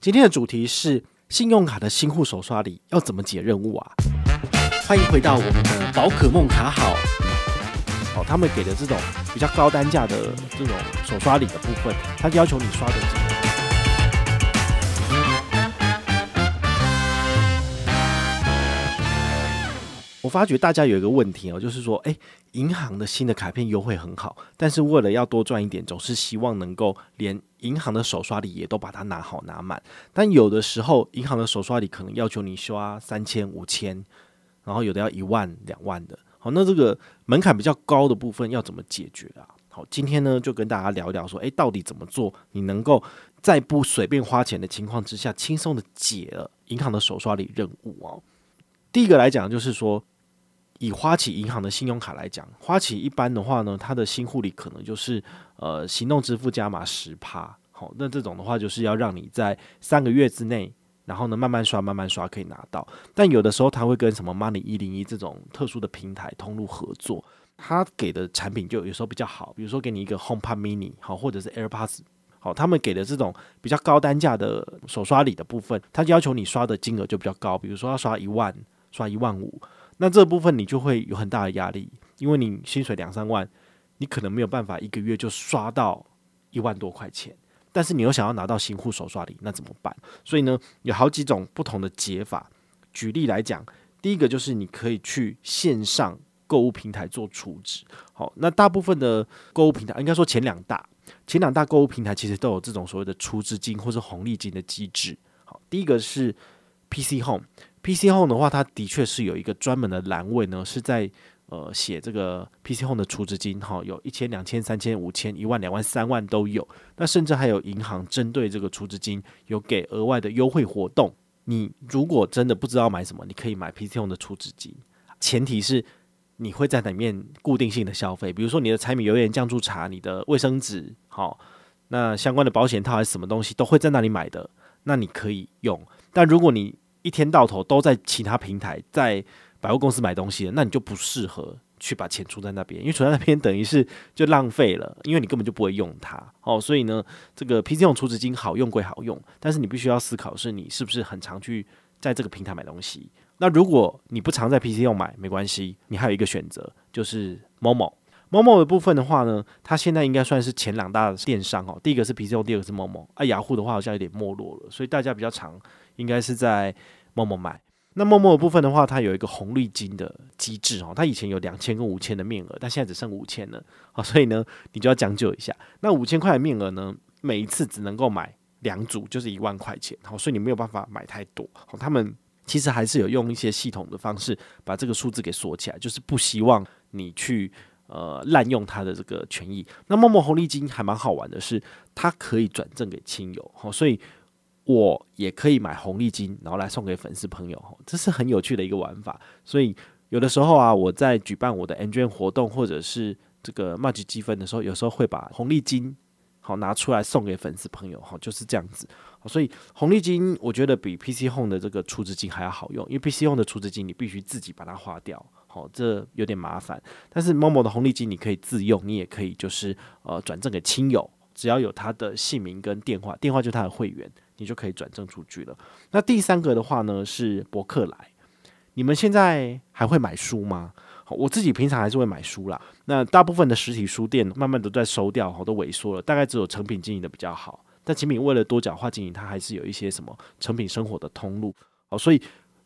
今天的主题是信用卡的新户手刷礼要怎么解任务啊？欢迎回到我们的宝可梦卡好。哦，他们给的这种比较高单价的这种手刷礼的部分，他要求你刷的我发觉大家有一个问题哦，就是说，哎，银行的新的卡片优惠很好，但是为了要多赚一点，总是希望能够连银行的手刷礼也都把它拿好拿满。但有的时候，银行的手刷礼可能要求你刷三千、五千，然后有的要一万、两万的。好，那这个门槛比较高的部分要怎么解决啊？好，今天呢就跟大家聊一聊说，哎，到底怎么做，你能够在不随便花钱的情况之下，轻松的解了银行的手刷礼任务哦。第一个来讲就是说。以花旗银行的信用卡来讲，花旗一般的话呢，它的新户礼可能就是呃行动支付加码十趴，好，那这种的话就是要让你在三个月之内，然后呢慢慢刷慢慢刷可以拿到。但有的时候它会跟什么 Money 一零一这种特殊的平台通路合作，它给的产品就有时候比较好，比如说给你一个 HomePod Mini 好，或者是 AirPods 好，他们给的这种比较高单价的手刷礼的部分，它要求你刷的金额就比较高，比如说要刷一万，刷一万五。那这部分你就会有很大的压力，因为你薪水两三万，你可能没有办法一个月就刷到一万多块钱，但是你又想要拿到新户手刷礼，那怎么办？所以呢，有好几种不同的解法。举例来讲，第一个就是你可以去线上购物平台做储值。好，那大部分的购物平台，应该说前两大，前两大购物平台其实都有这种所谓的储值金或者红利金的机制。好，第一个是 PC Home。PC Home 的话，它的确是有一个专门的栏位呢，是在呃写这个 PC Home 的储值金，哈，有一千、两千、三千、五千、一万、两万、三万都有。那甚至还有银行针对这个储值金有给额外的优惠活动。你如果真的不知道买什么，你可以买 PC Home 的储值金，前提是你会在里面固定性的消费，比如说你的柴米油盐酱醋茶、你的卫生纸，好，那相关的保险套还是什么东西都会在那里买的，那你可以用。但如果你一天到头都在其他平台，在百货公司买东西的，那你就不适合去把钱储在那边，因为储在那边等于是就浪费了，因为你根本就不会用它哦。所以呢，这个 PC 用储值金好用归好用，但是你必须要思考是你是不是很常去在这个平台买东西。那如果你不常在 PC 用买，没关系，你还有一个选择就是 Momo。的部分的话呢，它现在应该算是前两大电商哦。第一个是 PC 用，第二个是 Momo。啊，雅虎的话好像有点没落了，所以大家比较常应该是在默默买。那默默的部分的话，它有一个红利金的机制哦。它以前有两千跟五千的面额，但现在只剩五千了。好，所以呢，你就要将就一下。那五千块的面额呢，每一次只能够买两组，就是一万块钱。好，所以你没有办法买太多。好，他们其实还是有用一些系统的方式把这个数字给锁起来，就是不希望你去。呃，滥用他的这个权益。那默默红利金还蛮好玩的是，它可以转赠给亲友，好，所以我也可以买红利金，然后来送给粉丝朋友，这是很有趣的一个玩法。所以有的时候啊，我在举办我的 N 券活动或者是这个 Magic 积分的时候，有时候会把红利金好拿出来送给粉丝朋友，好，就是这样子。所以红利金我觉得比 PC Home 的这个储值金还要好用，因为 PC Home 的储值金你必须自己把它花掉。好，这有点麻烦。但是 Momo 的红利金你可以自用，你也可以就是呃转赠给亲友，只要有他的姓名跟电话，电话就是他的会员，你就可以转正出去了。那第三个的话呢是博客来，你们现在还会买书吗？我自己平常还是会买书啦。那大部分的实体书店慢慢都在收掉，好，都萎缩了，大概只有成品经营的比较好。但诚品为了多角化经营，它还是有一些什么成品生活的通路。好，所以。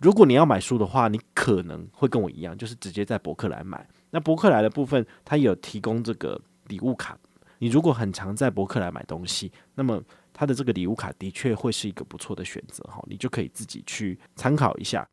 如果你要买书的话，你可能会跟我一样，就是直接在博客来买。那博客来的部分，它有提供这个礼物卡。你如果很常在博客来买东西，那么它的这个礼物卡的确会是一个不错的选择哈。你就可以自己去参考一下。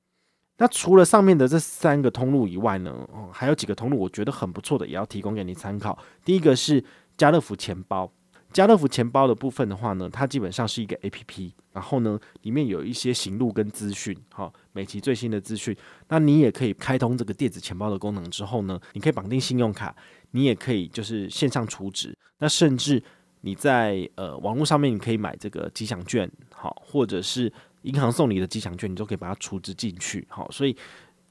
那除了上面的这三个通路以外呢，哦，还有几个通路我觉得很不错的，也要提供给你参考。第一个是家乐福钱包。家乐福钱包的部分的话呢，它基本上是一个 APP，然后呢，里面有一些行录跟资讯，哈，每期最新的资讯。那你也可以开通这个电子钱包的功能之后呢，你可以绑定信用卡，你也可以就是线上储值。那甚至你在呃网络上面，你可以买这个吉祥券，好，或者是银行送你的吉祥券，你都可以把它储值进去，好。所以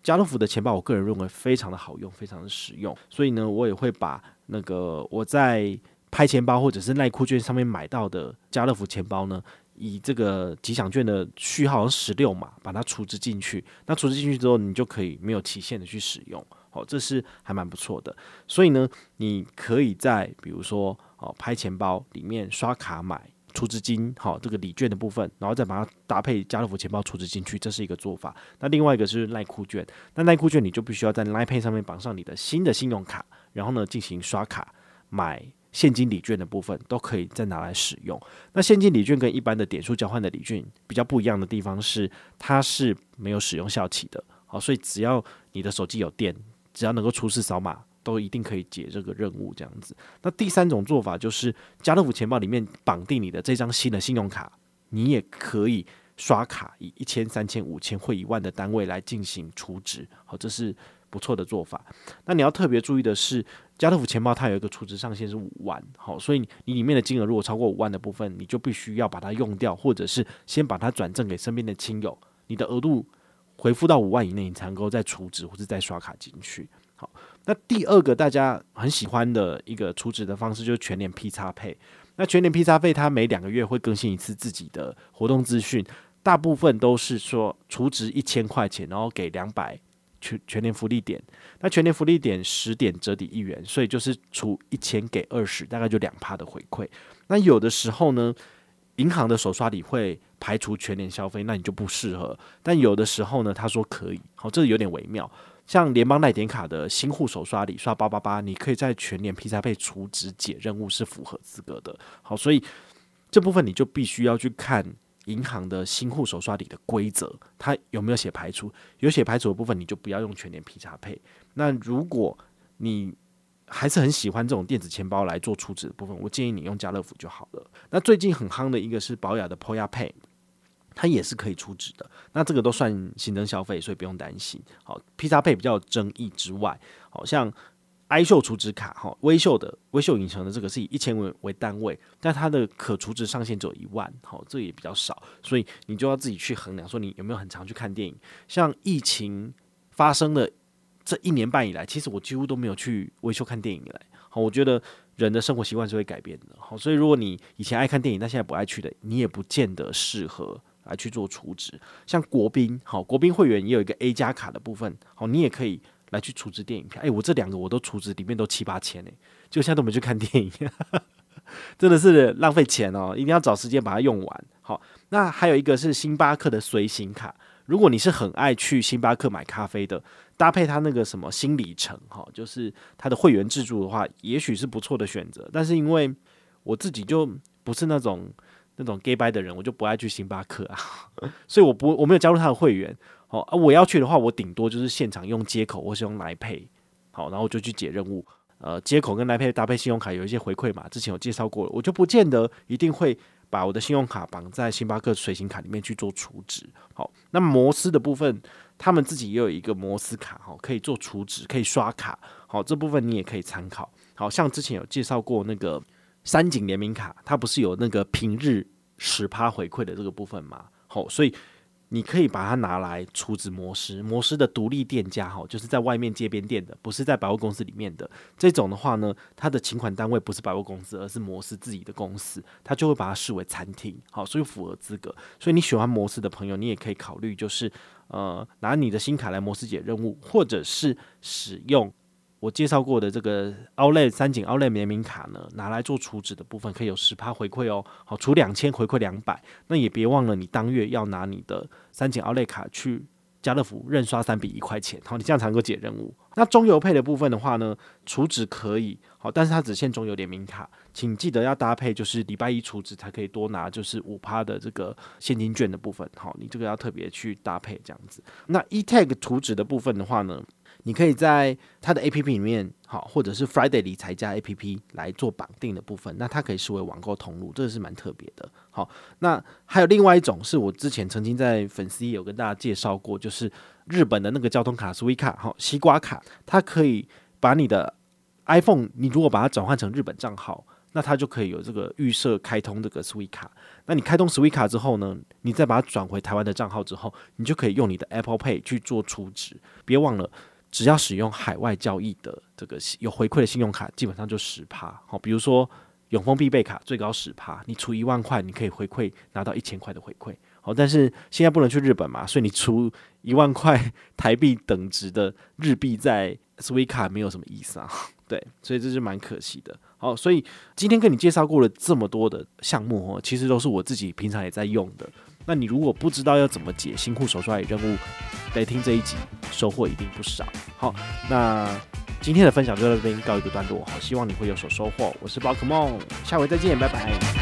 家乐福的钱包，我个人认为非常的好用，非常的实用。所以呢，我也会把那个我在拍钱包或者是耐酷券上面买到的家乐福钱包呢，以这个吉祥券的序号十六码，把它储值进去。那储值进去之后，你就可以没有期限的去使用。好，这是还蛮不错的。所以呢，你可以在比如说哦，拍钱包里面刷卡买储值金，好，这个礼券的部分，然后再把它搭配家乐福钱包储值进去，这是一个做法。那另外一个是赖酷券，那赖酷券你就必须要在 Line Pay 上面绑上你的新的信用卡，然后呢进行刷卡买。现金礼券的部分都可以再拿来使用。那现金礼券跟一般的点数交换的礼券比较不一样的地方是，它是没有使用效期的。好，所以只要你的手机有电，只要能够出示扫码，都一定可以解这个任务。这样子。那第三种做法就是，家乐福钱包里面绑定你的这张新的信用卡，你也可以刷卡，以一千、三千、五千或一万的单位来进行储值。好，这是不错的做法。那你要特别注意的是。家乐福钱包它有一个储值上限是五万，好，所以你里面的金额如果超过五万的部分，你就必须要把它用掉，或者是先把它转赠给身边的亲友。你的额度回复到五万以内，你才能够再储值或者再刷卡进去。好，那第二个大家很喜欢的一个储值的方式就是全年 P 叉配。那全年 P 叉 Pay 它每两个月会更新一次自己的活动资讯，大部分都是说储值一千块钱，然后给两百。全全年福利点，那全年福利点十点折抵一元，所以就是除一千给二十，大概就两趴的回馈。那有的时候呢，银行的手刷礼会排除全年消费，那你就不适合。但有的时候呢，他说可以，好，这有点微妙。像联邦赖点卡的新户手刷礼刷八八八，你可以在全年 P 叉 Pay 储值解任务是符合资格的。好，所以这部分你就必须要去看。银行的新户手刷礼的规则，它有没有写排除？有写排除的部分，你就不要用全年 P 叉 Pay。那如果你还是很喜欢这种电子钱包来做储值的部分，我建议你用家乐福就好了。那最近很夯的一个是保雅的 Poya Pay，它也是可以储值的。那这个都算新增消费，所以不用担心。好，P 叉 Pay 比较有争议之外，好像。i 秀储值卡哈，威秀的威秀影城的这个是以一千为为单位，但它的可储值上限只有一万，好，这也比较少，所以你就要自己去衡量，说你有没有很常去看电影。像疫情发生的这一年半以来，其实我几乎都没有去威秀看电影来。好，我觉得人的生活习惯是会改变的，好，所以如果你以前爱看电影，但现在不爱去的，你也不见得适合来去做储值。像国宾，好，国宾会员也有一个 A 加卡的部分，好，你也可以。来去储值电影票，哎，我这两个我都储值，里面都七八千呢，就现在都没去看电影，真的是浪费钱哦！一定要找时间把它用完。好，那还有一个是星巴克的随行卡，如果你是很爱去星巴克买咖啡的，搭配它那个什么新里程哈，就是它的会员制度的话，也许是不错的选择。但是因为我自己就不是那种那种 gay bye 的人，我就不爱去星巴克啊，所以我不我没有加入他的会员。哦啊，我要去的话，我顶多就是现场用接口或是用来配好，然后就去解任务。呃，接口跟来配搭配信用卡有一些回馈嘛，之前有介绍过了，我就不见得一定会把我的信用卡绑在星巴克随行卡里面去做储值。好，那摩斯的部分，他们自己也有一个摩斯卡，哈，可以做储值，可以刷卡。好，这部分你也可以参考。好像之前有介绍过那个三井联名卡，它不是有那个平日十趴回馈的这个部分吗？好，所以。你可以把它拿来储值摩斯，摩斯的独立店家哈，就是在外面街边店的，不是在百货公司里面的这种的话呢，它的请款单位不是百货公司，而是摩斯自己的公司，它就会把它视为餐厅，好，所以符合资格。所以你喜欢摩斯的朋友，你也可以考虑，就是呃，拿你的新卡来摩斯解任务，或者是使用。我介绍过的这个 Outlet 三井 Outlet 联名卡呢，拿来做储值的部分可以有十趴回馈哦。好，储两千回馈两百，那也别忘了你当月要拿你的三井 Outlet 卡去家乐福认刷三笔一块钱，好，你这样才能够解任务。那中油配的部分的话呢，储值可以好，但是它只限中油联名卡，请记得要搭配，就是礼拜一储值才可以多拿，就是五趴的这个现金券的部分。好，你这个要特别去搭配这样子。那 eTag 储值的部分的话呢，你可以在它的 A P P 里面，好，或者是 Friday 理财家 A P P 来做绑定的部分，那它可以视为网购通路，这个是蛮特别的。好，那还有另外一种是我之前曾经在粉丝页有跟大家介绍过，就是日本的那个交通卡 Suica，好，西瓜卡，它可以把你的 iPhone，你如果把它转换成日本账号，那它就可以有这个预设开通这个 Suica。那你开通 Suica 之后呢，你再把它转回台湾的账号之后，你就可以用你的 Apple Pay 去做储值，别忘了。只要使用海外交易的这个有回馈的信用卡，基本上就十趴。好，比如说永丰必备卡最高十趴，你出一万块，你可以回馈拿到一千块的回馈。好，但是现在不能去日本嘛，所以你出一万块台币等值的日币在 Suica 卡没有什么意思啊。对，所以这是蛮可惜的。好，所以今天跟你介绍过了这么多的项目哦，其实都是我自己平常也在用的。那你如果不知道要怎么解新户手刷任务，来听这一集，收获一定不少。好，那今天的分享就到这边告一个段落。好，希望你会有所收获。我是宝可梦，下回再见，拜拜。